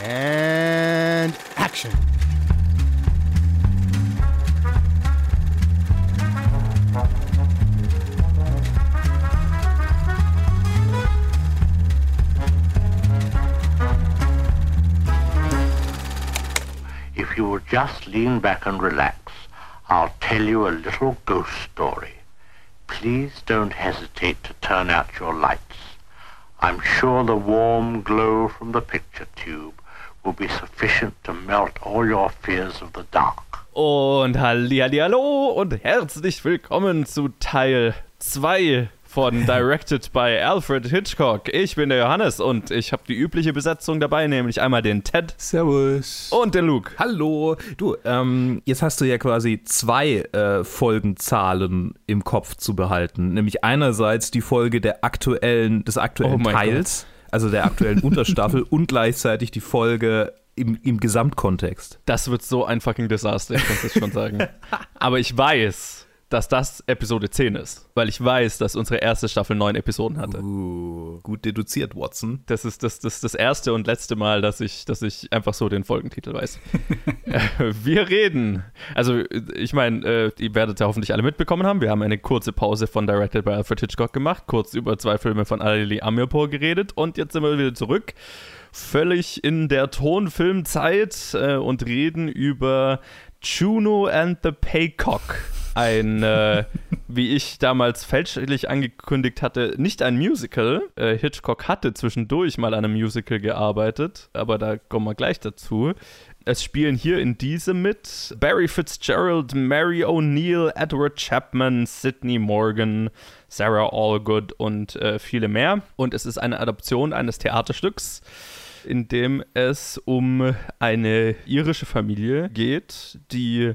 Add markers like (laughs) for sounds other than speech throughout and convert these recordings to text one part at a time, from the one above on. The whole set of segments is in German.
And action. If you will just lean back and relax, I'll tell you a little ghost story. Please don't hesitate to turn out your lights. I'm sure the warm glow from the picture tube will be sufficient to melt all your fears of the dark. Und hallo und herzlich willkommen zu Teil 2 von (laughs) Directed by Alfred Hitchcock. Ich bin der Johannes und ich habe die übliche Besetzung dabei, nämlich einmal den Ted Servus. und den Luke. Hallo. Du, ähm, jetzt hast du ja quasi zwei äh, Folgenzahlen im Kopf zu behalten. Nämlich einerseits die Folge der aktuellen, des aktuellen Oh Teils, also der aktuellen (laughs) Unterstaffel und gleichzeitig die Folge im, im Gesamtkontext. Das wird so ein fucking Desaster, ich kann es schon sagen. (laughs) Aber ich weiß, dass das Episode 10 ist, weil ich weiß, dass unsere erste Staffel neun Episoden hatte. Uh, gut deduziert, Watson. Das ist das, das, das erste und letzte Mal, dass ich, dass ich einfach so den Folgentitel weiß. (laughs) Äh, wir reden. Also, ich meine, äh, ihr werdet ja hoffentlich alle mitbekommen haben. Wir haben eine kurze Pause von Directed by Alfred Hitchcock gemacht, kurz über zwei Filme von Ali Amirpour geredet und jetzt sind wir wieder zurück. Völlig in der Tonfilmzeit äh, und reden über Juno and the Paycock. Ein, äh, wie ich damals fälschlich angekündigt hatte, nicht ein Musical. Äh, Hitchcock hatte zwischendurch mal an einem Musical gearbeitet, aber da kommen wir gleich dazu. Es spielen hier in diesem mit Barry Fitzgerald, Mary O'Neill, Edward Chapman, Sidney Morgan, Sarah Allgood und äh, viele mehr. Und es ist eine Adaption eines Theaterstücks in dem es um eine irische Familie geht, die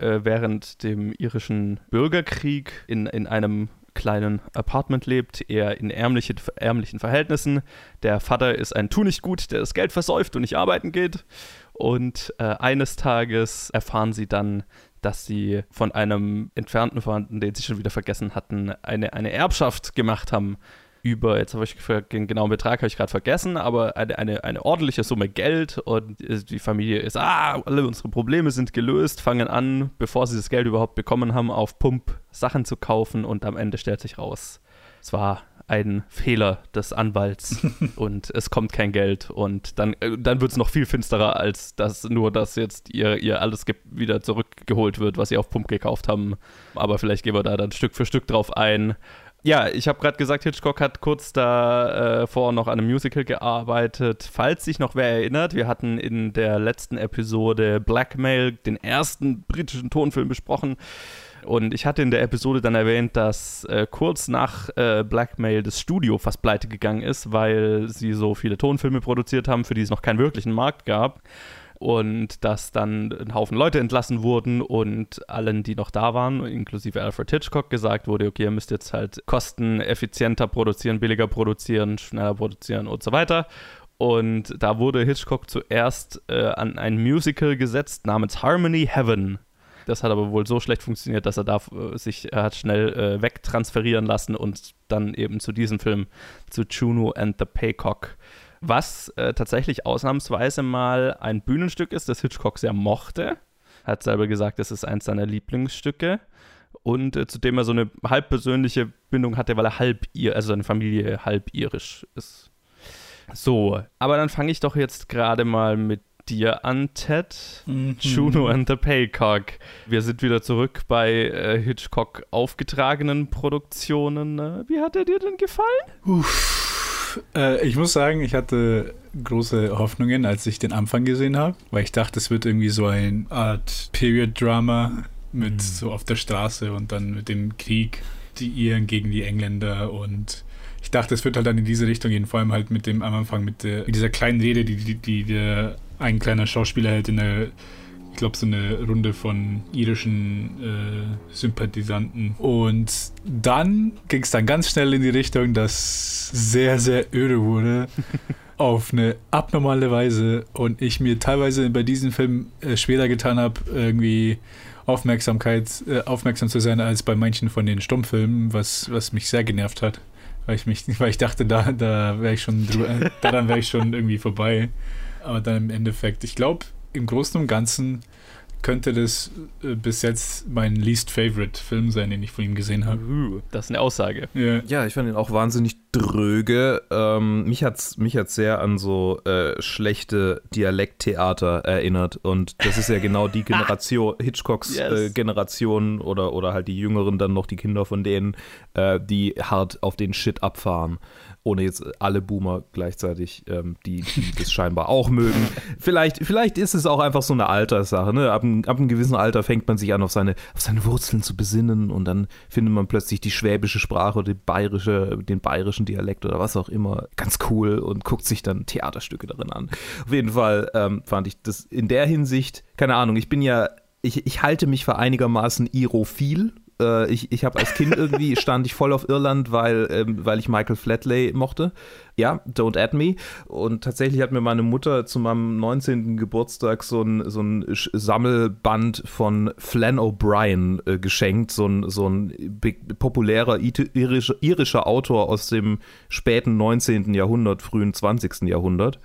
äh, während dem irischen Bürgerkrieg in, in einem kleinen Apartment lebt, eher in ärmliche, ärmlichen Verhältnissen. Der Vater ist ein Tunichtgut, der das Geld versäuft und nicht arbeiten geht. Und äh, eines Tages erfahren sie dann, dass sie von einem entfernten Verwandten, den sie schon wieder vergessen hatten, eine, eine Erbschaft gemacht haben über, jetzt habe ich den genauen Betrag habe ich gerade vergessen, aber eine, eine, eine ordentliche Summe Geld und die Familie ist, ah, alle unsere Probleme sind gelöst, fangen an, bevor sie das Geld überhaupt bekommen haben, auf Pump Sachen zu kaufen und am Ende stellt sich raus, es war ein Fehler des Anwalts (laughs) und es kommt kein Geld und dann, äh, dann wird es noch viel finsterer, als dass nur, dass jetzt ihr, ihr alles wieder zurückgeholt wird, was sie auf Pump gekauft haben. Aber vielleicht gehen wir da dann Stück für Stück drauf ein. Ja, ich habe gerade gesagt, Hitchcock hat kurz davor äh, noch an einem Musical gearbeitet. Falls sich noch wer erinnert, wir hatten in der letzten Episode Blackmail, den ersten britischen Tonfilm, besprochen. Und ich hatte in der Episode dann erwähnt, dass äh, kurz nach äh, Blackmail das Studio fast pleite gegangen ist, weil sie so viele Tonfilme produziert haben, für die es noch keinen wirklichen Markt gab und dass dann ein Haufen Leute entlassen wurden und allen, die noch da waren, inklusive Alfred Hitchcock, gesagt wurde, okay, ihr müsst jetzt halt kosteneffizienter produzieren, billiger produzieren, schneller produzieren und so weiter. Und da wurde Hitchcock zuerst äh, an ein Musical gesetzt namens Harmony Heaven. Das hat aber wohl so schlecht funktioniert, dass er da äh, sich er hat schnell äh, wegtransferieren lassen und dann eben zu diesem Film, zu Juno and the Paycock was äh, tatsächlich ausnahmsweise mal ein Bühnenstück ist, das Hitchcock sehr mochte. Hat selber gesagt, das ist eins seiner Lieblingsstücke. Und äh, zu dem er so eine halb persönliche Bindung hatte, weil er halb ihr, also seine Familie halb irisch ist. So, aber dann fange ich doch jetzt gerade mal mit dir an, Ted. Mhm. Juno and the Paycock. Wir sind wieder zurück bei äh, Hitchcock aufgetragenen Produktionen. Wie hat er dir denn gefallen? Uff. Äh, ich muss sagen, ich hatte große Hoffnungen, als ich den Anfang gesehen habe, weil ich dachte, es wird irgendwie so eine Art Period-Drama mit mhm. so auf der Straße und dann mit dem Krieg, die Iren gegen die Engländer und ich dachte, es wird halt dann in diese Richtung gehen, vor allem halt mit dem am Anfang mit, der, mit dieser kleinen Rede, die, die, die der ein kleiner Schauspieler hält in der ich glaube, so eine Runde von irischen äh, Sympathisanten. Und dann ging es dann ganz schnell in die Richtung, dass sehr, sehr öde wurde. (laughs) auf eine abnormale Weise und ich mir teilweise bei diesem Film äh, schwerer getan habe, irgendwie Aufmerksamkeit, äh, aufmerksam zu sein als bei manchen von den Stummfilmen, was, was mich sehr genervt hat. Weil ich mich, weil ich dachte, da, da wäre ich schon drüber, (laughs) daran wäre ich schon irgendwie vorbei. aber dann im Endeffekt, ich glaube, im Großen und Ganzen könnte das äh, bis jetzt mein least favorite Film sein, den ich von ihm gesehen habe. Das ist eine Aussage. Ja. Ja, ich fand ihn auch wahnsinnig dröge. Ähm, mich hat's mich hat's sehr an so äh, schlechte Dialekttheater erinnert und das ist ja genau die (laughs) Generation Hitchcocks Yes. äh, Generation oder oder halt die Jüngeren dann noch die Kinder von denen, äh, die hart auf den Shit abfahren. Ohne jetzt alle Boomer gleichzeitig, ähm, die, die das scheinbar auch mögen. Vielleicht, vielleicht ist es auch einfach so eine Alterssache. Ne? Ab, einem- ab einem gewissen Alter fängt man sich an, auf seine, auf seine Wurzeln zu besinnen und dann findet man plötzlich die schwäbische Sprache oder die bayerische, den bayerischen Dialekt oder was auch immer ganz cool und guckt sich dann Theaterstücke darin an. Auf jeden Fall ähm, fand ich das in der Hinsicht, keine Ahnung, ich bin ja, ich, ich halte mich für einigermaßen irophil. Äh, ich ich habe als Kind irgendwie, (laughs) stand ich voll auf Irland, weil, ähm, weil ich Michael Flatley mochte. Ja, Don't Add Me. Und tatsächlich hat mir meine Mutter zu meinem 19. Geburtstag so ein, so ein Sammelband von Flann O'Brien äh, geschenkt. So ein, so ein populärer irischer, irischer Autor aus dem späten 19. Jahrhundert, frühen 20. Jahrhundert.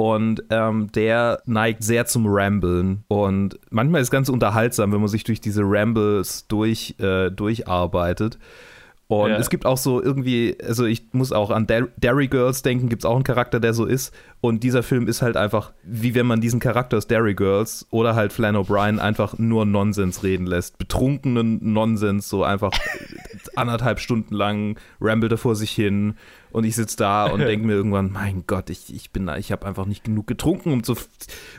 Und ähm, der neigt sehr zum Ramblen. Und manchmal ist es ganz unterhaltsam, wenn man sich durch diese Rambles durch, äh, durcharbeitet. Und Ja. es gibt auch so irgendwie, also ich muss auch an Derry Girls denken, gibt es auch einen Charakter, der so ist. Und dieser Film ist halt einfach, wie wenn man diesen Charakter aus Derry Girls oder halt Flann O'Brien einfach nur Nonsens reden lässt. Betrunkenen Nonsens, so einfach (laughs) anderthalb Stunden lang rambelt er vor sich hin. Und ich sitze da und denke mir irgendwann, mein Gott, ich, ich bin da, ich habe einfach nicht genug getrunken, um, zu,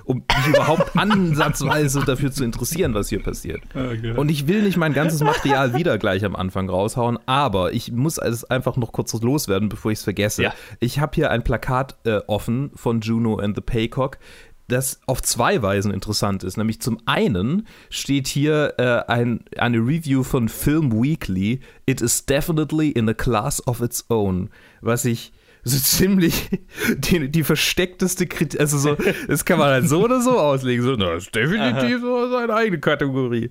um mich überhaupt (laughs) ansatzweise dafür zu interessieren, was hier passiert. Okay. Und ich will nicht mein ganzes Material wieder gleich am Anfang raushauen, aber ich muss es einfach noch kurz loswerden, bevor ich es vergesse. Ja. Ich habe hier ein Plakat äh, offen von Juno and the Paycock, das auf zwei Weisen interessant ist. Nämlich zum einen steht hier äh, ein, eine Review von Film Weekly. It is definitely in a class of its own. Was ich so (laughs) ziemlich die, die versteckteste Kritik, also so, (laughs) das kann man halt so oder so auslegen. So, das ist definitiv so seine eigene Kategorie.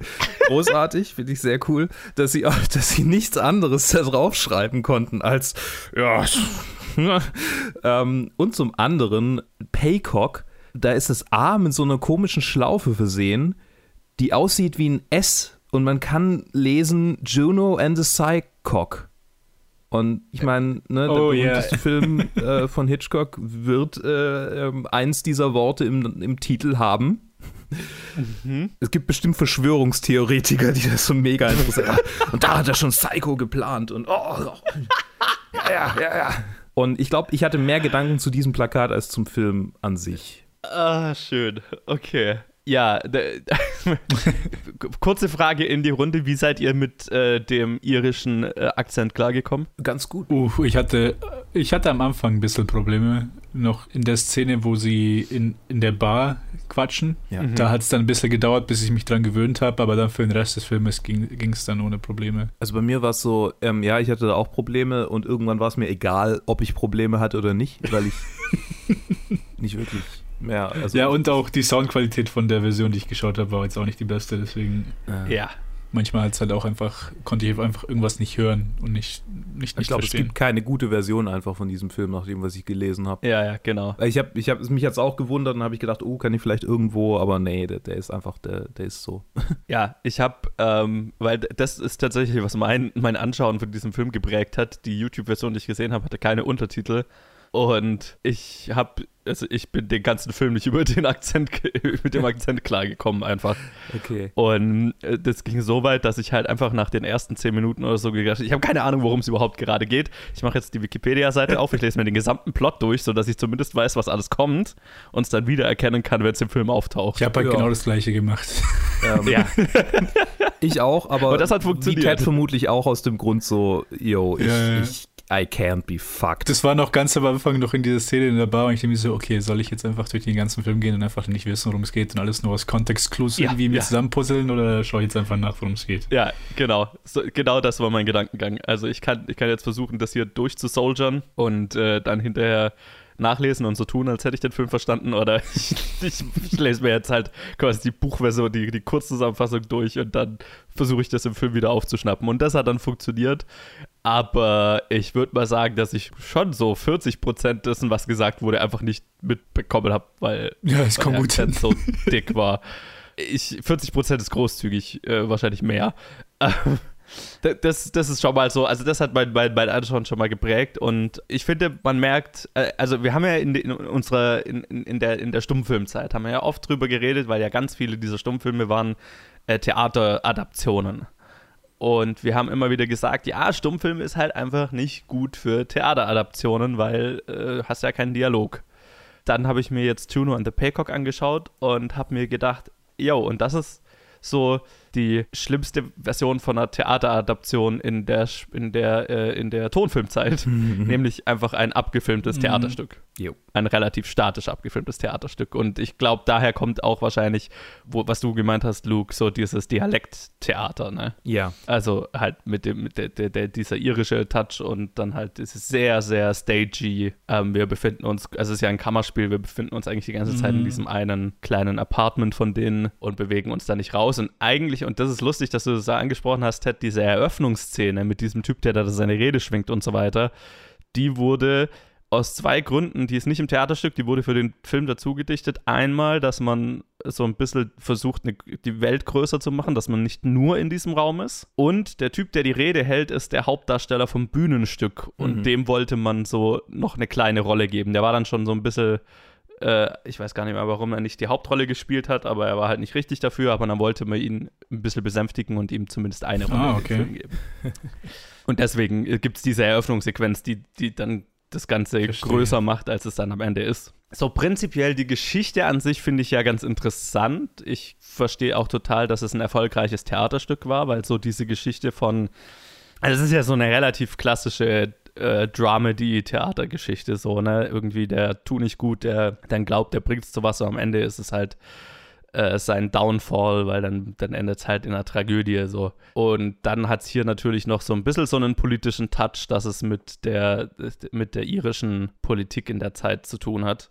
Großartig, (laughs) finde ich sehr cool, dass sie auch, dass sie nichts anderes da draufschreiben konnten als, ja, ähm, und zum anderen Paycock, da ist das A mit so einer komischen Schlaufe versehen, die aussieht wie ein S und man kann lesen Juno and the Psycock. Und ich meine, ne, der Oh, yeah. berühmteste Film äh, von Hitchcock wird äh, ähm, eins dieser Worte im, im Titel haben. Es gibt bestimmt Verschwörungstheoretiker, die das so mega interessieren. (laughs) Und da hat er schon Psycho geplant und oh, oh. ja, ja, ja, ja. Und ich glaube, ich hatte mehr Gedanken zu diesem Plakat als zum Film an sich. Ah, schön. Okay. Ja, (laughs) kurze Frage in die Runde. Wie seid ihr mit äh, dem irischen äh, Akzent klargekommen? Ganz gut. Uh, ich hatte, ich hatte am Anfang ein bisschen Probleme. Noch in der Szene, wo sie in, in der Bar quatschen. Ja. Da hat es dann ein bisschen gedauert, bis ich mich dran gewöhnt habe, aber dann für den Rest des Filmes ging es dann ohne Probleme. Also bei mir war es so, ähm, ja, ich hatte da auch Probleme und irgendwann war es mir egal, ob ich Probleme hatte oder nicht, weil ich (laughs) nicht wirklich mehr. Also, ja, und auch die Soundqualität von der Version, die ich geschaut habe, war jetzt auch nicht die beste, deswegen Ja. manchmal hat's halt auch einfach, konnte ich einfach irgendwas nicht hören und nicht, nicht, Ich nicht glaube, es gibt keine gute Version einfach von diesem Film, nach dem, was ich gelesen habe. Ja, ja, genau. Ich habe ich hab, mich jetzt auch gewundert und habe ich gedacht, oh, kann ich vielleicht irgendwo, aber nee, der, der ist einfach, der, der ist so. (laughs) Ja, ich habe, ähm, weil das ist tatsächlich, was mein, mein Anschauen von diesem Film geprägt hat. Die YouTube-Version, die ich gesehen habe, hatte keine Untertitel. Und ich habe, also ich bin den ganzen Film nicht über den Akzent, (laughs) mit dem Akzent klargekommen einfach. Okay. Und äh, das ging so weit, dass ich halt einfach nach den ersten zehn Minuten oder so gedacht habe, ich habe keine Ahnung, worum es überhaupt gerade geht. Ich mache jetzt die Wikipedia-Seite auf, ich lese mir den gesamten Plot durch, sodass ich zumindest weiß, was alles kommt und es dann wiedererkennen kann, wenn es im Film auftaucht. Ich habe halt Ja. genau das gleiche gemacht. Ähm, ja. (laughs) Ich auch, aber, Aber das hat funktioniert. Wie Ted vermutlich auch aus dem Grund so, yo, ich, Ja, ja. ich I can't be fucked. Das war noch ganz am Anfang noch in dieser Szene in der Bar und ich dachte mir so, okay, soll ich jetzt einfach durch den ganzen Film gehen und einfach nicht wissen, worum es geht und alles nur aus Kontextclues Ja, irgendwie mir ja. zusammenpuzzeln oder schaue ich jetzt einfach nach, worum es geht? Ja, genau. So, genau das war mein Gedankengang. Also ich kann, ich kann jetzt versuchen, das hier durchzusoldieren und äh, dann hinterher nachlesen und so tun, als hätte ich den Film verstanden. Oder (laughs) ich, ich, ich lese mir jetzt halt quasi die Buchversion, die, die Kurzzusammenfassung durch und dann versuche ich das im Film wieder aufzuschnappen. Und das hat dann funktioniert. Aber ich würde mal sagen, dass ich schon so 40% dessen, was gesagt wurde, einfach nicht mitbekommen habe, weil Ja, es weil kommt der gut Akzent so dick war. Ich, 40% ist großzügig, äh, wahrscheinlich mehr. Ähm, da- das, das ist schon mal so, also das hat mein, mein, mein Anschauen schon mal geprägt und ich finde, man merkt, äh, also wir haben ja in, in unserer, in, in, in, der, in der Stummfilmzeit, haben wir ja oft drüber geredet, weil ja ganz viele dieser Stummfilme waren äh, Theateradaptionen. Und wir haben immer wieder gesagt, ja, Stummfilm ist halt einfach nicht gut für Theateradaptionen, weil äh, hast ja keinen Dialog. Dann habe ich mir jetzt Juno and the Paycock angeschaut und habe mir gedacht, yo, und das ist so die schlimmste Version von einer Theateradaption in der, in der, äh, in der Tonfilmzeit, (laughs) nämlich einfach ein abgefilmtes Theaterstück Jo. ein relativ statisch abgefilmtes Theaterstück. Und ich glaube, daher kommt auch wahrscheinlich, wo, was du gemeint hast, Luke, so dieses Dialekttheater, ne? Ja. Also halt mit dem, mit der, der, der, dieser irische Touch und dann halt dieses sehr, sehr stagey. Ähm, wir befinden uns, also es ist ja ein Kammerspiel, wir befinden uns eigentlich die ganze Zeit in diesem einen kleinen Apartment von denen und bewegen uns da nicht raus. Und eigentlich, und das ist lustig, dass du das da angesprochen hast, Ted, diese Eröffnungsszene mit diesem Typ, der da seine Rede schwingt und so weiter, die wurde aus zwei Gründen, die ist nicht im Theaterstück, die wurde für den Film dazu gedichtet. Einmal, dass man so ein bisschen versucht, die Welt größer zu machen, dass man nicht nur in diesem Raum ist. Und der Typ, der die Rede hält, ist der Hauptdarsteller vom Bühnenstück. Und Mhm. dem wollte man so noch eine kleine Rolle geben. Der war dann schon so ein bisschen äh, ich weiß gar nicht mehr, warum er nicht die Hauptrolle gespielt hat, aber er war halt nicht richtig dafür, aber dann wollte man ihn ein bisschen besänftigen und ihm zumindest eine Rolle Ah, okay. Geben. und deswegen gibt es diese Eröffnungssequenz, die, die dann das Ganze Verstehe. größer macht, als es dann am Ende ist. So prinzipiell die Geschichte an sich finde ich ja ganz interessant. Ich verstehe auch total, dass es ein erfolgreiches Theaterstück war, weil so diese Geschichte von also es ist ja so eine relativ klassische äh, Dramedy-Theatergeschichte, so, ne? Irgendwie der tu nicht gut, der dann glaubt, der bringt es zu was, und am Ende ist es halt äh, sein Downfall, weil dann, dann endet es halt in einer Tragödie so. Und dann hat es hier natürlich noch so ein bisschen so einen politischen Touch, dass es mit der, mit der irischen Politik in der Zeit zu tun hat.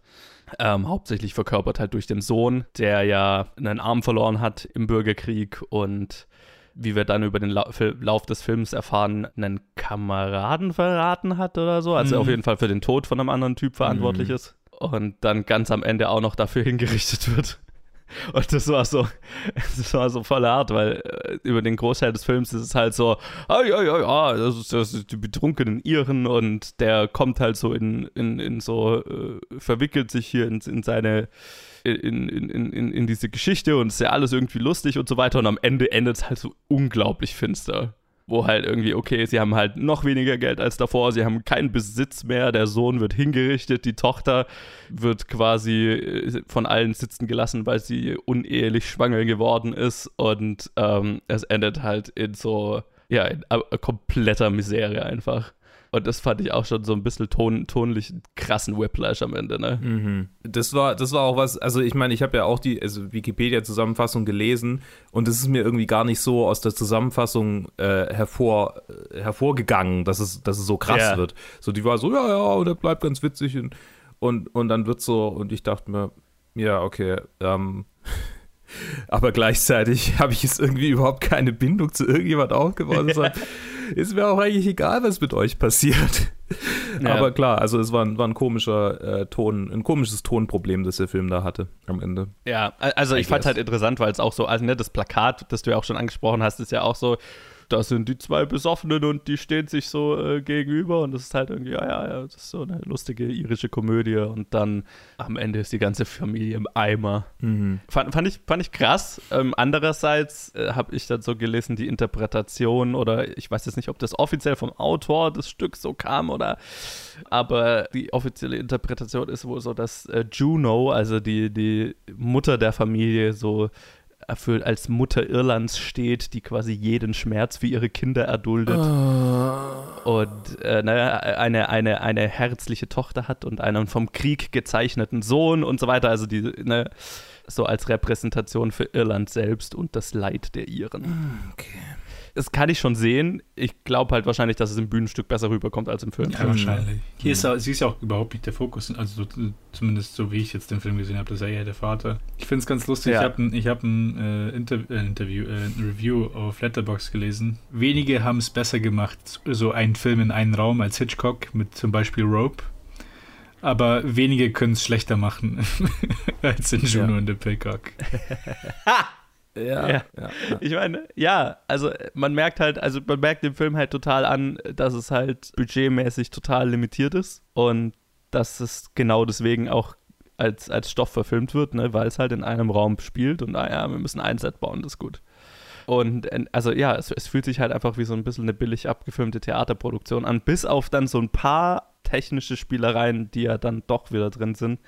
Ähm, hauptsächlich verkörpert halt durch den Sohn, der ja einen Arm verloren hat im Bürgerkrieg und wie wir dann über den Lauf des Films erfahren, einen Kameraden verraten hat oder so. Also Mhm. auf jeden Fall für den Tod von einem anderen Typ verantwortlich ist. Und dann ganz am Ende auch noch dafür hingerichtet wird. (laughs) Und das war so, das war so voll hart, weil äh, über den Großteil des Films ist es halt so, ah ja, ja, ja, das ist, das ist die betrunkenen Iren und der kommt halt so in, in, in so, äh, verwickelt sich hier in, in seine, in, in, in, in, diese Geschichte und es ist ja alles irgendwie lustig und so weiter und am Ende endet es halt so unglaublich finster. Wo halt irgendwie, okay, sie haben halt noch weniger Geld als davor, sie haben keinen Besitz mehr, der Sohn wird hingerichtet, die Tochter wird quasi äh, von allen sitzen gelassen, weil sie unehelich schwanger geworden ist und ähm, es endet halt in so, ja, in äh, kompletter Misere einfach. Und das fand ich auch schon so ein bisschen ton, tonlich krassen Whiplash am Ende, ne? Mhm. Das war, das war auch was, also ich meine, ich habe ja auch die also Wikipedia-Zusammenfassung gelesen und es ist mir irgendwie gar nicht so aus der Zusammenfassung äh, hervor, äh, hervorgegangen, dass es, dass es so krass Ja. wird. So, die war so, ja, ja, und der bleibt ganz witzig und, und, und dann wird so, und ich dachte mir, ja, okay, ähm, (laughs) aber gleichzeitig (laughs) habe ich jetzt irgendwie überhaupt keine Bindung zu irgendjemand aufgebaut. (laughs) Ist mir auch eigentlich egal, was mit euch passiert. (laughs) Ja. Aber klar, also es war ein, war ein komischer äh, Ton, ein komisches Tonproblem, das der Film da hatte am Ende. Ja, also ich fand guess. halt interessant, weil es auch so, also ne, das Plakat, das du ja auch schon angesprochen hast, ist ja auch so, da sind die zwei Besoffenen und die stehen sich so äh, gegenüber und das ist halt irgendwie, ja, ja, ja, das ist so eine lustige irische Komödie und dann am Ende ist die ganze Familie im Eimer. Fand, fand, ich, fand ich krass. Ähm, andererseits äh, habe ich dann so gelesen, die Interpretation oder ich weiß jetzt nicht, ob das offiziell vom Autor des Stücks so kam oder, aber die offizielle Interpretation ist wohl so, dass äh, Juno, also die, die Mutter der Familie, so für, als Mutter Irlands steht, die quasi jeden Schmerz für ihre Kinder erduldet und äh, naja, eine, eine, eine herzliche Tochter hat und einen vom Krieg gezeichneten Sohn und so weiter. Also die, ne, so als Repräsentation für Irland selbst und das Leid der Iren. Das kann ich schon sehen. Ich glaube halt wahrscheinlich, dass es im Bühnenstück besser rüberkommt als im Film. Ja, wahrscheinlich. Hier ist er, sie ist ja auch überhaupt nicht der Fokus, also so, zumindest so wie ich jetzt den Film gesehen habe, das ist ja eher der Vater. Ich finde es ganz lustig, Ja. ich habe ein, ich hab ein, äh, Inter äh, Interview, äh, ein Review auf Letterbox gelesen. Wenige haben es besser gemacht, so einen Film in einen Raum als Hitchcock mit zum Beispiel Rope. Aber wenige können es schlechter machen (laughs) als in Juno Ja. und the Peacock. (laughs) Ja. Ja. Ich meine, ja, also man merkt halt, also man merkt dem Film halt total an, dass es halt budgetmäßig total limitiert ist und dass es genau deswegen auch als, als Stoff verfilmt wird, ne, weil es halt in einem Raum spielt und ah ja, wir müssen ein Set bauen, das ist gut. Und äh, also ja, es, es fühlt sich halt einfach wie so ein bisschen eine billig abgefilmte Theaterproduktion an, bis auf dann so ein paar technische Spielereien, die ja dann doch wieder drin sind.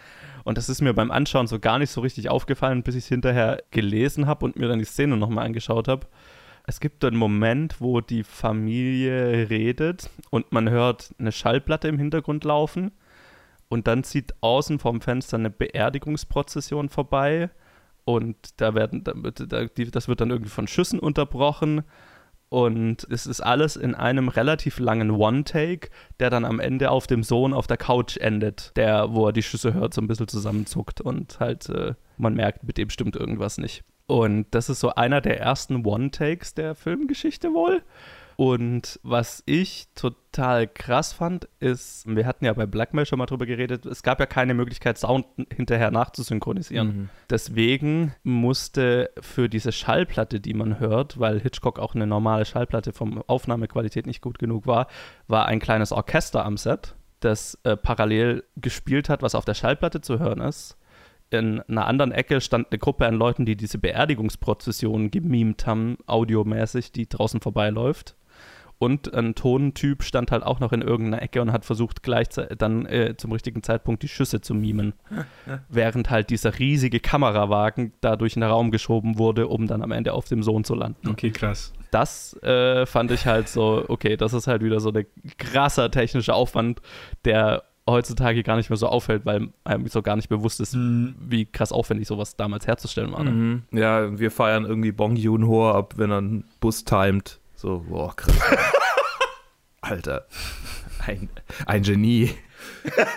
Und das ist mir beim Anschauen so gar nicht so richtig aufgefallen, bis ich es hinterher gelesen habe und mir dann die Szene nochmal angeschaut habe. Es gibt einen Moment, wo die Familie redet und man hört eine Schallplatte im Hintergrund laufen. Und dann zieht außen vom Fenster eine Beerdigungsprozession vorbei. Und da werden, das wird dann irgendwie von Schüssen unterbrochen und es ist alles in einem relativ langen One-Take, der dann am Ende auf dem Sohn auf der Couch endet, der, wo er die Schüsse hört, so ein bisschen zusammenzuckt und halt äh, man merkt, mit dem stimmt irgendwas nicht. Und das ist so einer der ersten One-Takes der Filmgeschichte wohl. Und was ich total krass fand, ist, wir hatten ja bei Blackmail schon mal drüber geredet, es gab ja keine Möglichkeit, Sound hinterher nachzusynchronisieren. Mhm. Deswegen musste für diese Schallplatte, die man hört, weil Hitchcock auch eine normale Schallplatte vom Aufnahmequalität nicht gut genug war, war ein kleines Orchester am Set, das äh, parallel gespielt hat, was auf der Schallplatte zu hören ist. In einer anderen Ecke stand eine Gruppe an Leuten, die diese Beerdigungsprozession gemimt haben, audiomäßig, die draußen vorbeiläuft. Und ein Tontyp stand halt auch noch in irgendeiner Ecke und hat versucht, gleichzeitig dann äh, zum richtigen Zeitpunkt die Schüsse zu mimen. Während halt dieser riesige Kamerawagen da durch den Raum geschoben wurde, um dann am Ende auf dem Sohn zu landen. Okay, krass. Das äh, fand ich halt so, okay, das ist halt wieder so ein krasser technischer Aufwand, der heutzutage gar nicht mehr so auffällt, weil einem so gar nicht bewusst ist, Mhm. wie krass aufwendig sowas damals herzustellen war. Ne? Mhm. Ja, wir feiern irgendwie Bong Joon-ho ab, wenn er einen Bus timet. So, boah, krass. (laughs) Alter. Ein, ein Genie. (laughs)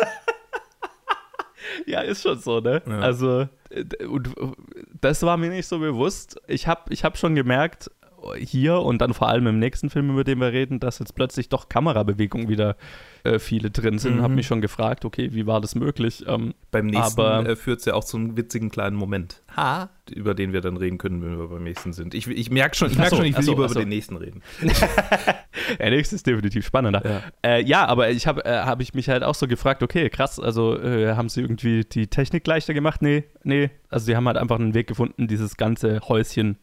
Ja, ist schon so, ne? Ja. Also, äh, und äh, das war mir nicht so bewusst. Ich habe ich hab schon gemerkt, hier und dann vor allem im nächsten Film, über den wir reden, dass jetzt plötzlich doch Kamerabewegungen wieder äh, viele drin sind. Mhm. Habe mich schon gefragt, okay, wie war das möglich? Ähm, Beim nächsten äh, führt es ja auch zu einem witzigen kleinen Moment. Ha. Über den wir dann reden können, wenn wir beim nächsten sind. Ich, ich merke schon, ich, merk schon, ich will ach so, lieber ach so. über den nächsten reden. (laughs) Der nächste ist definitiv spannender. Ja. Äh, ja, aber ich habe äh, hab ich mich halt auch so gefragt, okay, krass, also äh, haben sie irgendwie die Technik leichter gemacht? Nee, nee. Also sie haben halt einfach einen Weg gefunden, dieses ganze Häuschen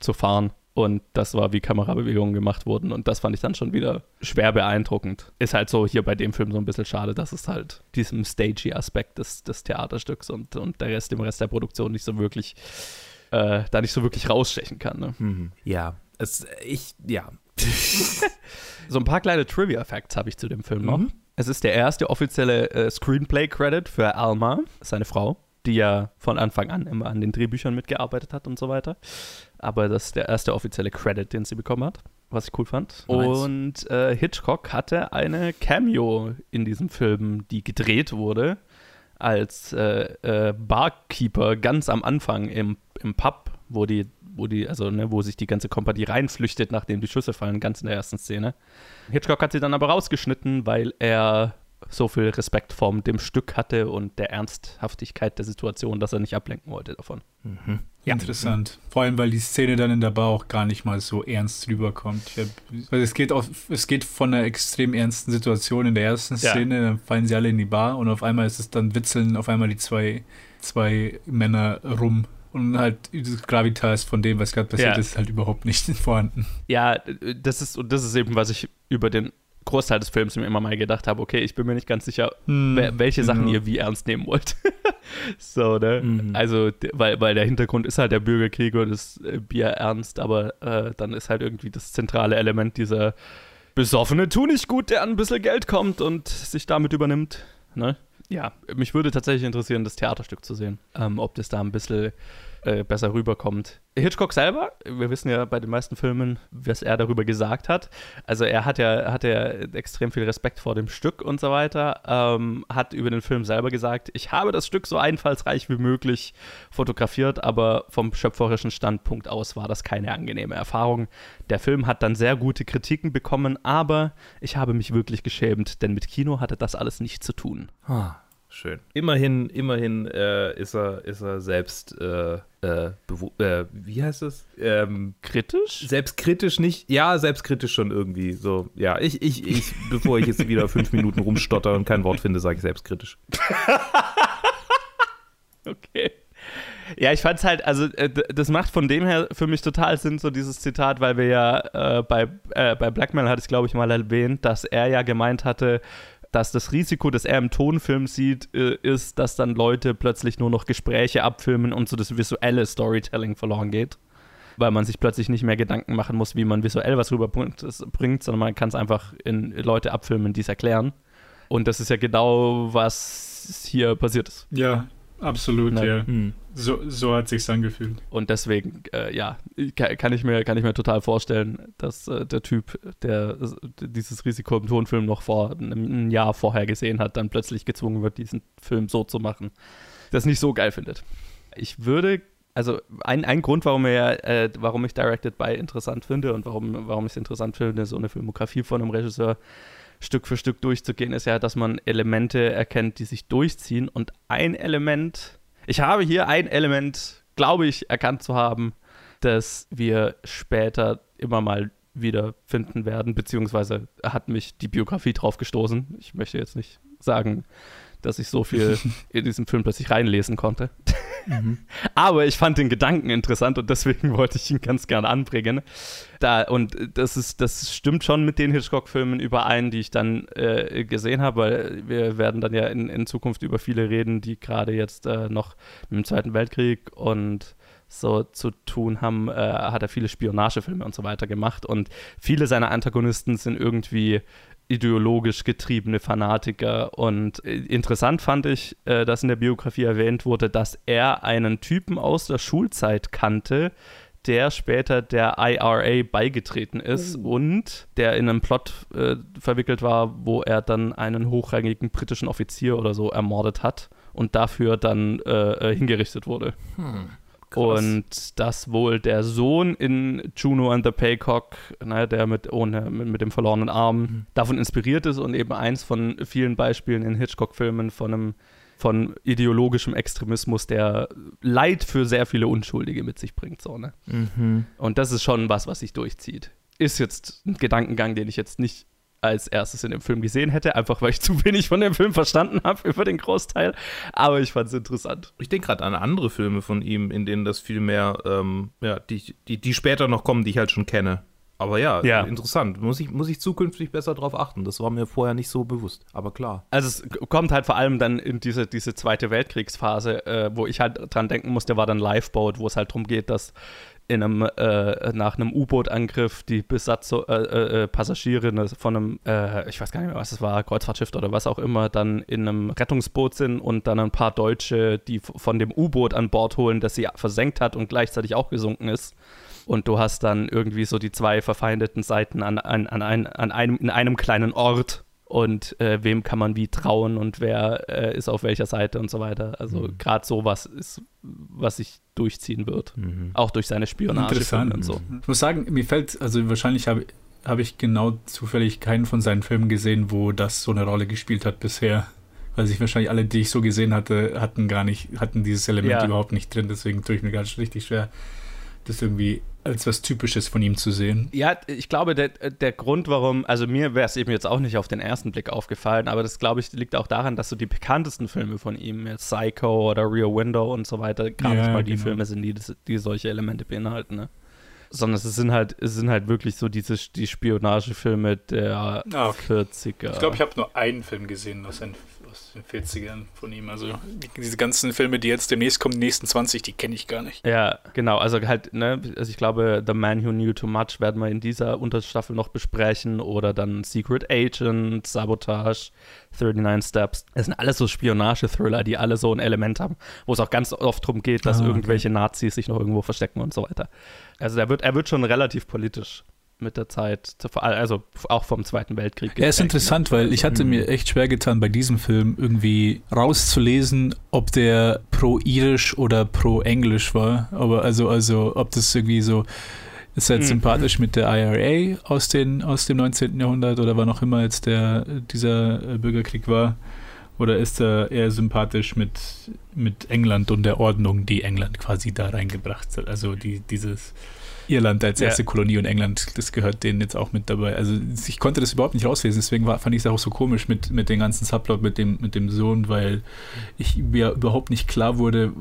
zu fahren. Und das war, wie Kamerabewegungen gemacht wurden. Und das fand ich dann schon wieder schwer beeindruckend. Ist halt so hier bei dem Film so ein bisschen schade, dass es halt diesem stagey Aspekt des, des Theaterstücks und, und der Rest, dem Rest der Produktion nicht so wirklich, äh, da nicht so wirklich rausstechen kann. Ne? Mhm. Ja. Es, ich, ja. (laughs) So ein paar kleine Trivia-Facts habe ich zu dem Film noch. Mhm. Es ist der erste offizielle äh, Screenplay-Credit für Alma, seine Frau, die ja von Anfang an immer an den Drehbüchern mitgearbeitet hat und so weiter. Aber das ist der erste offizielle Credit, den sie bekommen hat, was ich cool fand. Nice. Und äh, Hitchcock hatte eine Cameo in diesem Film, die gedreht wurde, als äh, äh, Barkeeper ganz am Anfang im, im Pub, wo die, wo die, also ne, wo sich die ganze Kompanie reinflüchtet, nachdem die Schüsse fallen, ganz in der ersten Szene. Hitchcock hat sie dann aber rausgeschnitten, weil er so viel Respekt vor dem Stück hatte und der Ernsthaftigkeit der Situation, dass er nicht ablenken wollte davon. Ja. Interessant. Vor allem, weil die Szene dann in der Bar auch gar nicht mal so ernst rüberkommt. Hab, weil es geht, auf, es geht von einer extrem ernsten Situation in der ersten Ja. Szene, dann fallen sie alle in die Bar und auf einmal ist es dann witzeln auf einmal die zwei, zwei Männer rum. Und halt dieses Gravitas von dem, was gerade passiert Ja. ist, halt überhaupt nicht (laughs) vorhanden. Ja, das ist, und das ist eben, was ich über den Großteil des Films mir immer mal gedacht habe, okay, ich bin mir nicht ganz sicher, wer- welche Sachen genau. ihr wie ernst nehmen wollt. (laughs) (laughs) so, ne? Mhm. Also, weil, weil der Hintergrund ist halt der Bürgerkrieg und das äh, Bier ernst, aber äh, dann ist halt irgendwie das zentrale Element dieser besoffene Tu nicht gut, der an ein bisschen Geld kommt und sich damit übernimmt. Ne? Ja, mich würde tatsächlich interessieren, das Theaterstück zu sehen, ähm, ob das da ein bisschen äh, besser rüberkommt. Hitchcock selber, wir wissen ja bei den meisten Filmen, was er darüber gesagt hat. Also er hat ja, hat ja extrem viel Respekt vor dem Stück und so weiter. Ähm, hat über den Film selber gesagt, ich habe das Stück so einfallsreich wie möglich fotografiert, aber vom schöpferischen Standpunkt aus war das keine angenehme Erfahrung. Der Film hat dann sehr gute Kritiken bekommen, aber ich habe mich wirklich geschämt, denn mit Kino hatte das alles nichts zu tun. Ah. Schön. Immerhin, immerhin äh, ist, er, ist er selbst, äh, äh, äh, wie heißt es? Ähm, kritisch? Selbstkritisch nicht. Ja, selbstkritisch schon irgendwie. So, ja, ich, ich, ich, (laughs) bevor ich jetzt wieder fünf Minuten rumstotter und kein Wort finde, sage ich selbstkritisch. (laughs) okay. Ja, ich fand es halt, also äh, das macht von dem her für mich total Sinn, so dieses Zitat, weil wir ja äh, bei, äh, bei Blackmail hatte ich glaube ich mal erwähnt, dass er ja gemeint hatte, dass das Risiko, das er im Tonfilm sieht, äh, ist, dass dann Leute plötzlich nur noch Gespräche abfilmen und so das visuelle Storytelling verloren geht. Weil man sich plötzlich nicht mehr Gedanken machen muss, wie man visuell was rüberbringt, sondern man kann es einfach in Leute abfilmen, die es erklären. Und das ist ja genau, was hier passiert ist. Ja, Absolut, Nein. ja. Hm. So, so hat sich's angefühlt. Und deswegen, äh, ja, kann ich, mir, kann ich mir total vorstellen, dass äh, der Typ, der dieses Risiko im Tonfilm noch vor einem Jahr vorher gesehen hat, dann plötzlich gezwungen wird, diesen Film so zu machen, das nicht so geil findet. Ich würde, also ein, ein Grund, warum, er, äh, warum ich Directed by interessant finde und warum, warum ich es interessant finde, so eine Filmografie von einem Regisseur Stück für Stück durchzugehen, ist ja, dass man Elemente erkennt, die sich durchziehen. Und ein Element, ich habe hier ein Element, glaube ich, erkannt zu haben, das wir später immer mal wieder finden werden, beziehungsweise hat mich die Biografie drauf gestoßen. Ich möchte jetzt nicht sagen, dass ich so viel (laughs) in diesem Film plötzlich reinlesen konnte. Mhm. (laughs) Aber ich fand den Gedanken interessant und deswegen (laughs) wollte ich ihn ganz gerne anbringen. Da, und das ist, das stimmt schon mit den Hitchcock-Filmen überein, die ich dann äh, gesehen habe, weil wir werden dann ja in, in Zukunft über viele reden, die gerade jetzt äh, noch mit dem Zweiten Weltkrieg und so zu tun haben, äh, hat er viele Spionagefilme und so weiter gemacht und viele seiner Antagonisten sind irgendwie ideologisch getriebene Fanatiker. Und äh, interessant fand ich, äh, dass in der Biografie erwähnt wurde, dass er einen Typen aus der Schulzeit kannte, der später der IRA beigetreten ist oh. und der in einem Plot äh, verwickelt war, wo er dann einen hochrangigen britischen Offizier oder so ermordet hat und dafür dann äh, äh hingerichtet wurde. Hm. Krass. Und dass wohl der Sohn in Juno and the Paycock, ne, der mit, ohne, mit, mit dem verlorenen Arm, mhm. davon inspiriert ist und eben eins von vielen Beispielen in Hitchcock-Filmen von einem von ideologischem Extremismus, der Leid für sehr viele Unschuldige mit sich bringt. So, ne? Mhm. Und das ist schon was, was sich durchzieht. Ist jetzt ein Gedankengang, den ich jetzt nicht als erstes in dem Film gesehen hätte, einfach weil ich (laughs) zu wenig von dem Film verstanden habe über den Großteil. Aber ich fand es interessant. Ich denke gerade an andere Filme von ihm, in denen das viel mehr, ähm, ja, die, die, die später noch kommen, die ich halt schon kenne. Aber ja, ja, interessant. Muss ich, muss ich zukünftig besser darauf achten. Das war mir vorher nicht so bewusst. Aber klar. Also es kommt halt vor allem dann in diese, diese Zweite Weltkriegsphase, äh, wo ich halt dran denken musste, war dann Lifeboat, wo es halt darum geht, dass in einem, äh, nach einem U-Boot-Angriff die Besatzer, äh, äh, äh, Passagiere ne, von einem, äh, ich weiß gar nicht mehr, was es war, Kreuzfahrtschiff oder was auch immer, dann in einem Rettungsboot sind und dann ein paar Deutsche, die von dem U-Boot an Bord holen, das sie versenkt hat und gleichzeitig auch gesunken ist. Und du hast dann irgendwie so die zwei verfeindeten Seiten an, an, an, ein, an einem, in einem kleinen Ort und äh, wem kann man wie trauen und wer äh, ist auf welcher Seite und so weiter. Also mhm. gerade sowas ist, was sich durchziehen wird. Mhm. Auch durch seine Spionage Interessant. und so. Ich muss sagen, mir fällt, also wahrscheinlich habe hab ich genau zufällig keinen von seinen Filmen gesehen, wo das so eine Rolle gespielt hat bisher. Weil sich wahrscheinlich alle, die ich so gesehen hatte, hatten gar nicht, hatten dieses Element ja. überhaupt nicht drin. Deswegen tue ich mir ganz richtig schwer, das irgendwie als was Typisches von ihm zu sehen. Ja, ich glaube, der, der Grund, warum, also mir wäre es eben jetzt auch nicht auf den ersten Blick aufgefallen, aber das, glaube ich, liegt auch daran, dass so die bekanntesten Filme von ihm, Psycho oder Rear Window und so weiter, gar ja, nicht mal die genau. Filme sind, die, die solche Elemente beinhalten, ne? Sondern es sind halt, es sind halt wirklich so diese die Spionagefilme der ah, okay. 40er. Ich glaube, ich habe nur einen Film gesehen aus, ein, aus den 40ern von ihm. Also die, diese ganzen Filme, die jetzt demnächst kommen, die nächsten 20, die kenne ich gar nicht. Ja, genau. Also halt, ne, also ich glaube, The Man Who Knew Too Much werden wir in dieser Unterstaffel noch besprechen oder dann Secret Agent, Sabotage, 39 Steps. Das sind alles so Spionage-Thriller, die alle so ein Element haben, wo es auch ganz oft darum geht, dass Ah, okay. irgendwelche Nazis sich noch irgendwo verstecken und so weiter. Also er wird, er wird schon relativ politisch mit der Zeit, also auch vom Zweiten Weltkrieg. Ja, ist geprägt, interessant, weil ich hatte mir echt schwer getan, bei diesem Film irgendwie rauszulesen, ob der pro-irisch oder pro-englisch war. Aber also, also, ob das irgendwie so ist halt Mhm. sympathisch mit der IRA aus, den, aus dem 19. Jahrhundert oder wann auch immer jetzt der, dieser äh, Bürgerkrieg war. Oder ist er eher sympathisch mit, mit England und der Ordnung, die England quasi da reingebracht hat? Also die, dieses Irland als Ja. erste Kolonie und England, das gehört denen jetzt auch mit dabei. Also ich konnte das überhaupt nicht rauslesen, deswegen war, fand ich es auch so komisch mit, mit dem ganzen Subplot mit dem, mit dem Sohn, weil ich mir überhaupt nicht klar wurde,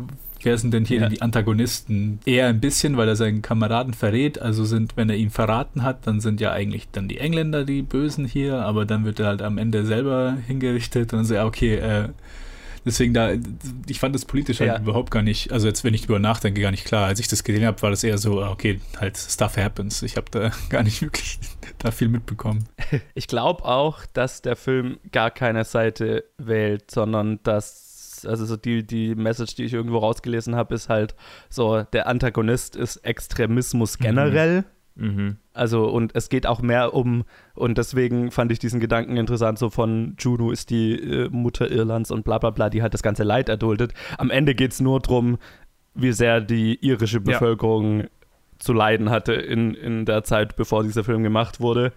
wer sind denn hier Ja. die Antagonisten? Eher ein bisschen, weil er seinen Kameraden verrät, also sind, wenn er ihn verraten hat, dann sind ja eigentlich dann die Engländer die Bösen hier, aber dann wird er halt am Ende selber hingerichtet und so, ja, okay, äh, Deswegen da, ich fand das politisch halt Ja. überhaupt gar nicht, also jetzt, wenn ich drüber nachdenke, gar nicht klar. Als ich das gesehen habe, war das eher so, ah, okay, halt stuff happens. Ich habe da (laughs) gar nicht wirklich (laughs) da viel mitbekommen. (laughs) Ich glaube auch, dass der Film gar keine Seite wählt, sondern dass, also so die, die Message, die ich irgendwo rausgelesen habe, ist halt so, der Antagonist ist Extremismus generell. Mhm. Also, und es geht auch mehr um, und deswegen fand ich diesen Gedanken interessant, so von Juno ist die äh, Mutter Irlands und bla bla bla, die halt das ganze Leid erduldet. Am Ende geht es nur darum, wie sehr die irische Ja. Bevölkerung zu leiden hatte in, in der Zeit, bevor dieser Film gemacht wurde.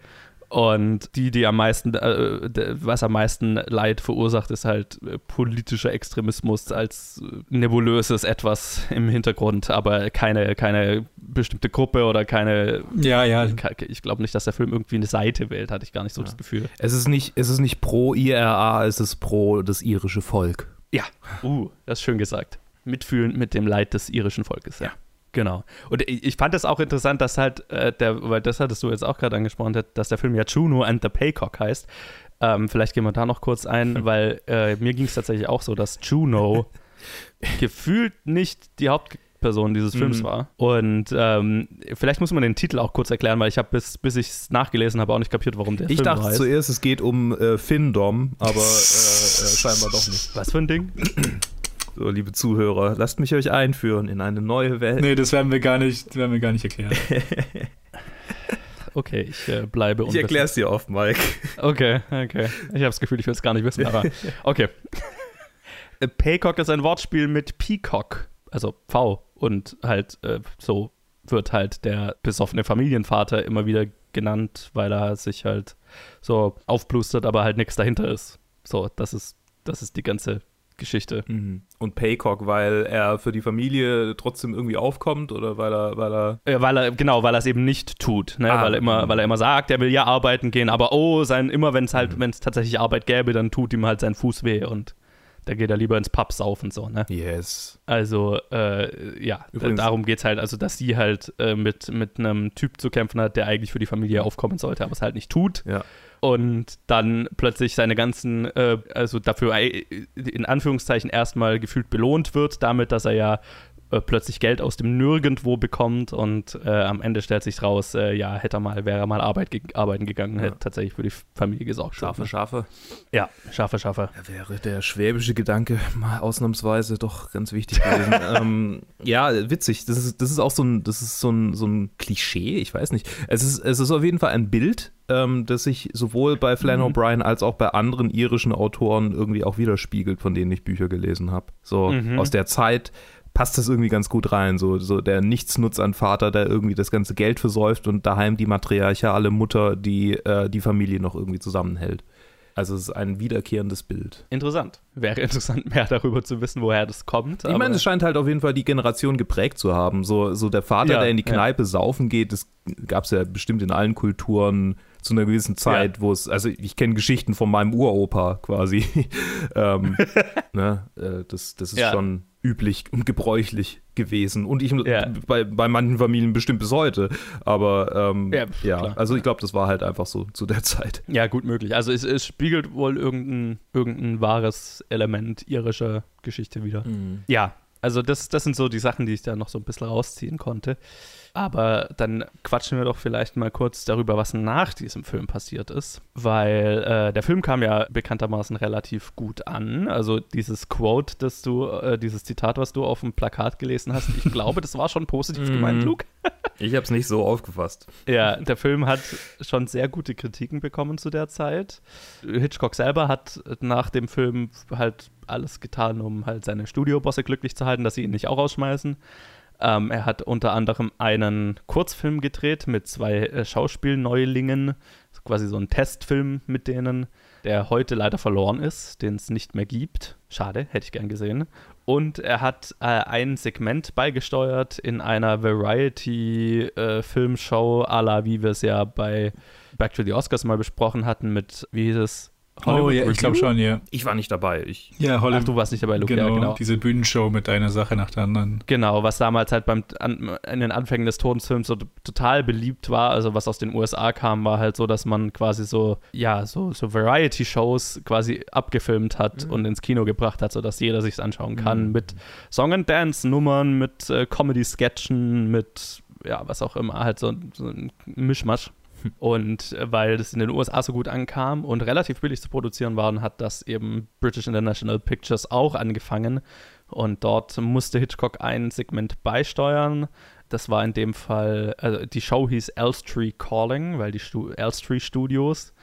Und die, die am meisten, äh, de- was am meisten Leid verursacht, ist halt äh, politischer Extremismus als äh, nebulöses Etwas im Hintergrund, aber keine, keine bestimmte Gruppe oder keine Ja, ja. ich glaube nicht, dass der Film irgendwie eine Seite wählt, hatte ich gar nicht so Ja. das Gefühl. Es ist nicht, es ist nicht pro IRA, es ist pro das irische Volk. Ja, uh, das ist schön gesagt. Mitfühlen mit dem Leid des irischen Volkes, ja. Genau. Und ich, ich fand es auch interessant, dass halt äh, der, weil das hattest du jetzt auch gerade angesprochen, dass- dass der Film ja Juno and the Paycock heißt. Ähm, vielleicht gehen wir da noch kurz ein, (laughs) weil äh, mir ging es tatsächlich auch so, dass Juno (laughs) gefühlt nicht die Hauptperson dieses Films Mhm. war. Und ähm, vielleicht muss man den Titel auch kurz erklären, weil ich habe bis, bis ich es nachgelesen habe auch nicht kapiert, warum der Ich Film so dachte heißt. zuerst, es geht um äh, Findom, aber äh, äh, scheinbar doch nicht. Was für ein Ding? (clears throat) So, liebe Zuhörer, lasst mich euch einführen in eine neue Welt. Nee, das werden wir gar nicht, das werden wir gar nicht erklären. (laughs) Okay, ich äh, bleibe Ich erkläre es dir oft, Mike. Okay, okay. Ich habe das Gefühl, ich will es gar nicht wissen, aber (laughs) okay. Äh, Paycock ist ein Wortspiel mit Peacock, also V. Und halt äh, so wird halt der besoffene Familienvater immer wieder genannt, weil er sich halt so aufplustert, aber halt nichts dahinter ist. So, das ist, das ist die ganze Geschichte. Mhm. Und Paycock, weil er für die Familie trotzdem irgendwie aufkommt oder weil er, weil er. Ja, weil er, genau, weil er es eben nicht tut, ne? Ah, weil, er immer, mhm. weil er immer sagt, er will ja arbeiten gehen, aber oh, sein, immer wenn es halt, Mhm. wenn es tatsächlich Arbeit gäbe, dann tut ihm halt sein Fuß weh und da geht er lieber ins Pub saufen, so, ne? Yes. Also, äh, ja, Übrigens- darum geht es halt, also, dass sie halt äh, mit, mit einem Typ zu kämpfen hat, der eigentlich für die Familie aufkommen sollte, aber es halt nicht tut. Ja. Und dann plötzlich seine ganzen, äh, also dafür äh, in Anführungszeichen erstmal gefühlt belohnt wird, damit, dass er ja äh, plötzlich Geld aus dem Nirgendwo bekommt und äh, am Ende stellt sich raus, äh, ja, hätte er mal, wäre er mal Arbeit ge arbeiten gegangen, Ja. hätte tatsächlich für die Familie gesorgt. Schafe, ne? Schafe. Ja, Schafe, Schafe. Da wäre der schwäbische Gedanke mal ausnahmsweise doch ganz wichtig gewesen. (laughs) ähm, ja, witzig. Das ist, das ist auch so ein, das ist so ein, so ein Klischee, ich weiß nicht. Es ist, es ist auf jeden Fall ein Bild, ähm, das sich sowohl bei Flann Mhm. O'Brien als auch bei anderen irischen Autoren irgendwie auch widerspiegelt, von denen ich Bücher gelesen habe. So Mhm. aus der Zeit passt das irgendwie ganz gut rein. So, so der Nichtsnutz an Vater, der irgendwie das ganze Geld versäuft und daheim die matriarchale Mutter, die äh, die Familie noch irgendwie zusammenhält. Also es ist ein wiederkehrendes Bild. Interessant. Wäre interessant, mehr darüber zu wissen, woher das kommt. Ich meine, es scheint halt auf jeden Fall die Generation geprägt zu haben. So, so der Vater, Ja, der in die ja. Kneipe saufen geht, das gab es ja bestimmt in allen Kulturen zu einer gewissen Zeit, wo es, also ich kenne Geschichten von meinem Uropa quasi. (laughs) ähm, ne, äh, das, das ist Ja. schon üblich und gebräuchlich gewesen. Und ich Ja. bei, bei manchen Familien bestimmt bis heute. Aber ähm, Ja, ja, also ich glaube, das war halt einfach so zu der (laughs) Zeit. Ja, gut möglich. Also es, es spiegelt wohl irgendein, irgendein wahres Element irischer Geschichte wieder. Ja, also das, das sind so die Sachen, die ich da noch so ein bisschen rausziehen konnte. Aber dann quatschen wir doch vielleicht mal kurz darüber, was nach diesem Film passiert ist. Weil äh, der Film kam ja bekanntermaßen relativ gut an. Also dieses Quote, das du, äh, dieses Zitat, was du auf dem Plakat gelesen hast, ich glaube, das war schon positiv (laughs) gemeint, Luke. (laughs) Ich habe es nicht so aufgefasst. Ja, der Film hat schon sehr gute Kritiken bekommen zu der Zeit. Hitchcock selber hat nach dem Film halt alles getan, um halt seine Studiobosse glücklich zu halten, dass sie ihn nicht auch rausschmeißen. Ähm, er hat unter anderem einen Kurzfilm gedreht mit zwei äh, Schauspielneulingen, quasi so ein Testfilm mit denen, der heute leider verloren ist, den es nicht mehr gibt. Schade, hätte ich gern gesehen. Und er hat äh, ein Segment beigesteuert in einer Variety-Filmshow, à la wie wir es ja bei Back to the Oscars mal besprochen hatten, mit, wie hieß es? Oh ja, Review? ich glaube schon, ja. Ich war nicht dabei. Ich, Ja, Ach, Hollywood. du warst nicht dabei, Luke. genau, Ja, genau. diese Bühnenshow mit einer Sache nach der anderen. Genau, was damals halt beim, an, in den Anfängen des Todesfilms so total beliebt war, also was aus den USA kam, war halt so, dass man quasi so, ja, so, so Variety-Shows quasi abgefilmt hat und ins Kino gebracht hat, sodass jeder sich's anschauen kann, mit Song-and-Dance-Nummern, mit äh, Comedy-Sketchen, mit, ja, was auch immer, halt so, so ein Mischmasch. Und äh, weil das in den USA so gut ankam und relativ billig zu produzieren waren, hat das eben British International Pictures auch angefangen. Und dort musste Hitchcock ein Segment beisteuern. Das war in dem Fall, also die Show hieß Elstree Calling, weil die Stu Elstree Studios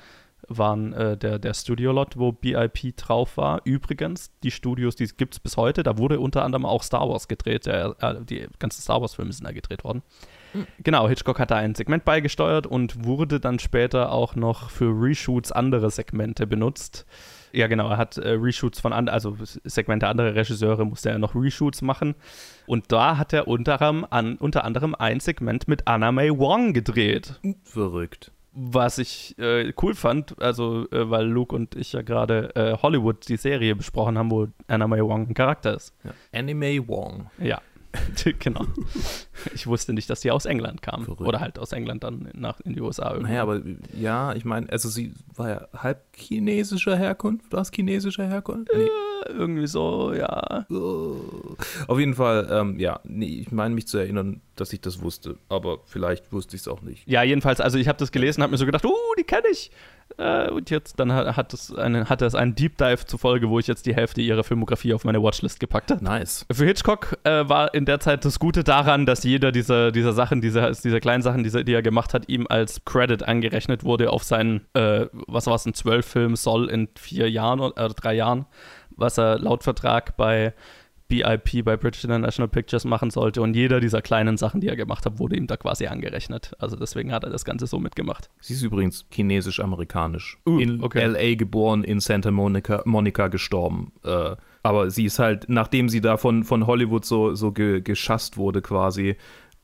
waren äh, der, der Studiolot, wo BIP drauf war. Übrigens, die Studios, die gibt es bis heute. Da wurde unter anderem auch Star Wars gedreht. Der, äh, die ganzen Star Wars-Filme sind da gedreht worden. Genau, Hitchcock hat da ein Segment beigesteuert und wurde dann später auch noch für Reshoots andere Segmente benutzt. Ja, genau, er hat äh, Reshoots von anderen, also Segmente anderer Regisseure musste er noch Reshoots machen. Und da hat er unter anderem, an, unter anderem ein Segment mit Anna May Wong gedreht. verrückt. Was ich äh, cool fand, also äh, weil Luke und ich ja gerade äh, Hollywood, die Serie besprochen haben, wo May Wong ein Charakter ist. Ja. Anime Wong. Ja, (laughs) genau. (laughs) Ich wusste nicht, dass sie aus England kam. Verrückt. Oder halt aus England dann nach, in die USA irgendwie. Naja, aber ja, ich meine, also sie war ja halb chinesischer Herkunft. War es chinesischer Herkunft? Nee. Äh, irgendwie so, ja. Auf jeden Fall, ähm, ja, nee, ich meine mich zu erinnern, dass ich das wusste, aber vielleicht wusste ich es auch nicht. Ja, jedenfalls, also ich habe das gelesen, habe mir so gedacht, uh, die kenne ich. Äh, und jetzt, dann hat, es eine, hat es einen Deep Dive zufolge, wo ich jetzt die Hälfte ihrer Filmografie auf meine Watchlist gepackt habe. Nice. Für Hitchcock äh, war in der Zeit das Gute daran, dass jeder dieser, dieser Sachen, dieser, dieser kleinen Sachen, diese, die er gemacht hat, ihm als Credit angerechnet wurde auf seinen, äh, was war es, ein Zwölf-Film soll in vier Jahren oder äh, drei Jahren, was er laut Vertrag bei BIP, bei British International Pictures machen sollte. Und jeder dieser kleinen Sachen, die er gemacht hat, wurde ihm da quasi angerechnet. Also deswegen hat er das Ganze so mitgemacht. Sie ist übrigens chinesisch-amerikanisch. Uh, in okay. L.A. geboren, in Santa Monica, Monica gestorben. Äh, aber sie ist halt, nachdem sie da von, von Hollywood so, so ge, geschasst wurde quasi,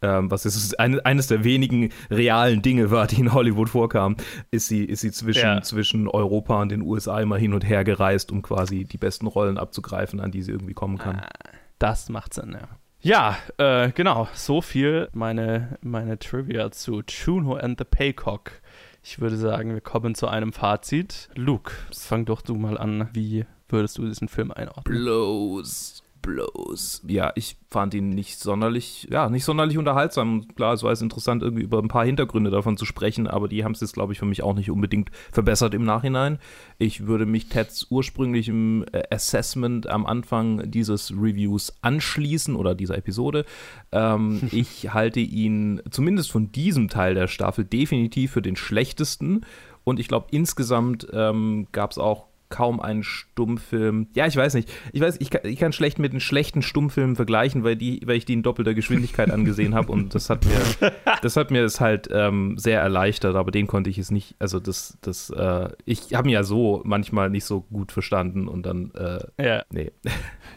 ähm, was ist eine, eines der wenigen realen Dinge war, die in Hollywood vorkamen, ist sie, ist sie zwischen, Ja. zwischen Europa und den USA immer hin und her gereist, um quasi die besten Rollen abzugreifen, an die sie irgendwie kommen kann. Das macht Sinn, ja. Ja, äh, genau. So viel meine, meine Trivia zu Juno and the Paycock. Ich würde sagen, wir kommen zu einem Fazit. Luke, fang doch du mal an. Wie würdest du diesen Film einordnen? Blows. Blows. Ja, ich fand ihn nicht sonderlich, ja, nicht sonderlich unterhaltsam. Klar, es war jetzt interessant, irgendwie über ein paar Hintergründe davon zu sprechen, aber die haben es jetzt, glaube ich, für mich auch nicht unbedingt verbessert im Nachhinein. Ich würde mich Teds ursprünglichem äh, Assessment am Anfang dieses Reviews anschließen oder dieser Episode. Ähm, (laughs) ich halte ihn zumindest von diesem Teil der Staffel definitiv für den schlechtesten. Und ich glaube, insgesamt ähm, gab es auch kaum einen Stummfilm. Ja, ich weiß nicht. Ich weiß, ich kann, ich kann schlecht mit einem schlechten Stummfilm vergleichen, weil, die, weil ich die in doppelter Geschwindigkeit (laughs) angesehen habe und das hat mir, das hat mir es halt ähm, sehr erleichtert, aber den konnte ich es nicht. Also das, das, äh, ich habe ihn ja so manchmal nicht so gut verstanden und dann, äh, Ja. nee.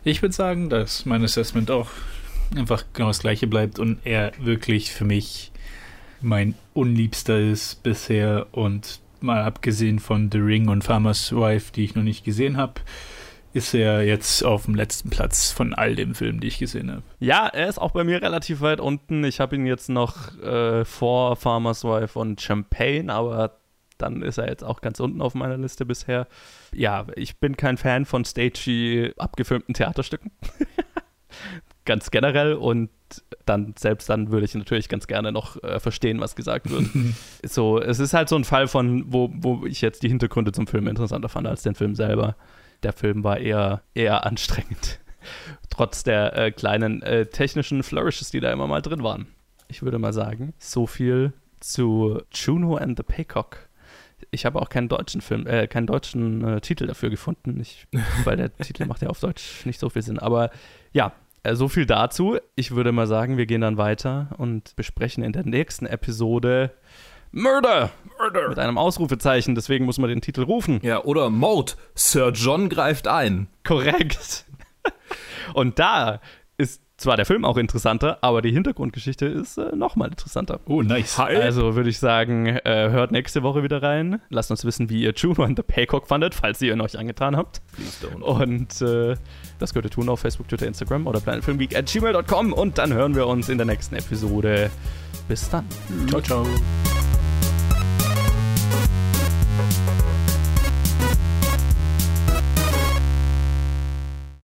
Ich würde sagen, dass mein Assessment auch einfach genau das gleiche bleibt und er wirklich für mich mein unliebster ist bisher und mal abgesehen von The Ring und Farmer's Wife, die ich noch nicht gesehen habe, ist er jetzt auf dem letzten Platz von all den Filmen, die ich gesehen habe. Ja, er ist auch bei mir relativ weit unten. Ich habe ihn jetzt noch äh, vor Farmer's Wife und Champagne, aber dann ist er jetzt auch ganz unten auf meiner Liste bisher. Ja, ich bin kein Fan von stagey abgefilmten Theaterstücken. (laughs) ganz generell und dann selbst dann würde ich natürlich ganz gerne noch äh, verstehen, was gesagt wird. (laughs) so, es ist halt so ein Fall von, wo, wo ich jetzt die Hintergründe zum Film interessanter fand als den Film selber. Der Film war eher, eher anstrengend. (laughs) Trotz der äh, kleinen äh, technischen Flourishes, die da immer mal drin waren. Ich würde mal sagen, so viel zu Juno and the Paycock. Ich habe auch keinen deutschen Film, äh, keinen deutschen äh, Titel dafür gefunden, ich, (laughs) weil der Titel macht ja auf Deutsch nicht so viel Sinn. Aber ja, so viel dazu. Ich würde mal sagen, wir gehen dann weiter und besprechen in der nächsten Episode Murder! Murder! Mit einem Ausrufezeichen, deswegen muss man den Titel rufen. Ja, oder Mord. Sir John greift ein. Korrekt. (laughs) Und da ist zwar der Film auch interessanter, aber die Hintergrundgeschichte ist äh, nochmal interessanter. Oh, nice. Also würde ich sagen, äh, hört nächste Woche wieder rein. Lasst uns wissen, wie ihr Juno and the Paycock fandet, falls ihr ihn euch angetan habt. Und äh, das könnt ihr tun auf Facebook, Twitter, Instagram oder planetfilmweek at gmail.com und dann hören wir uns in der nächsten Episode. Bis dann. Ciao, ciao.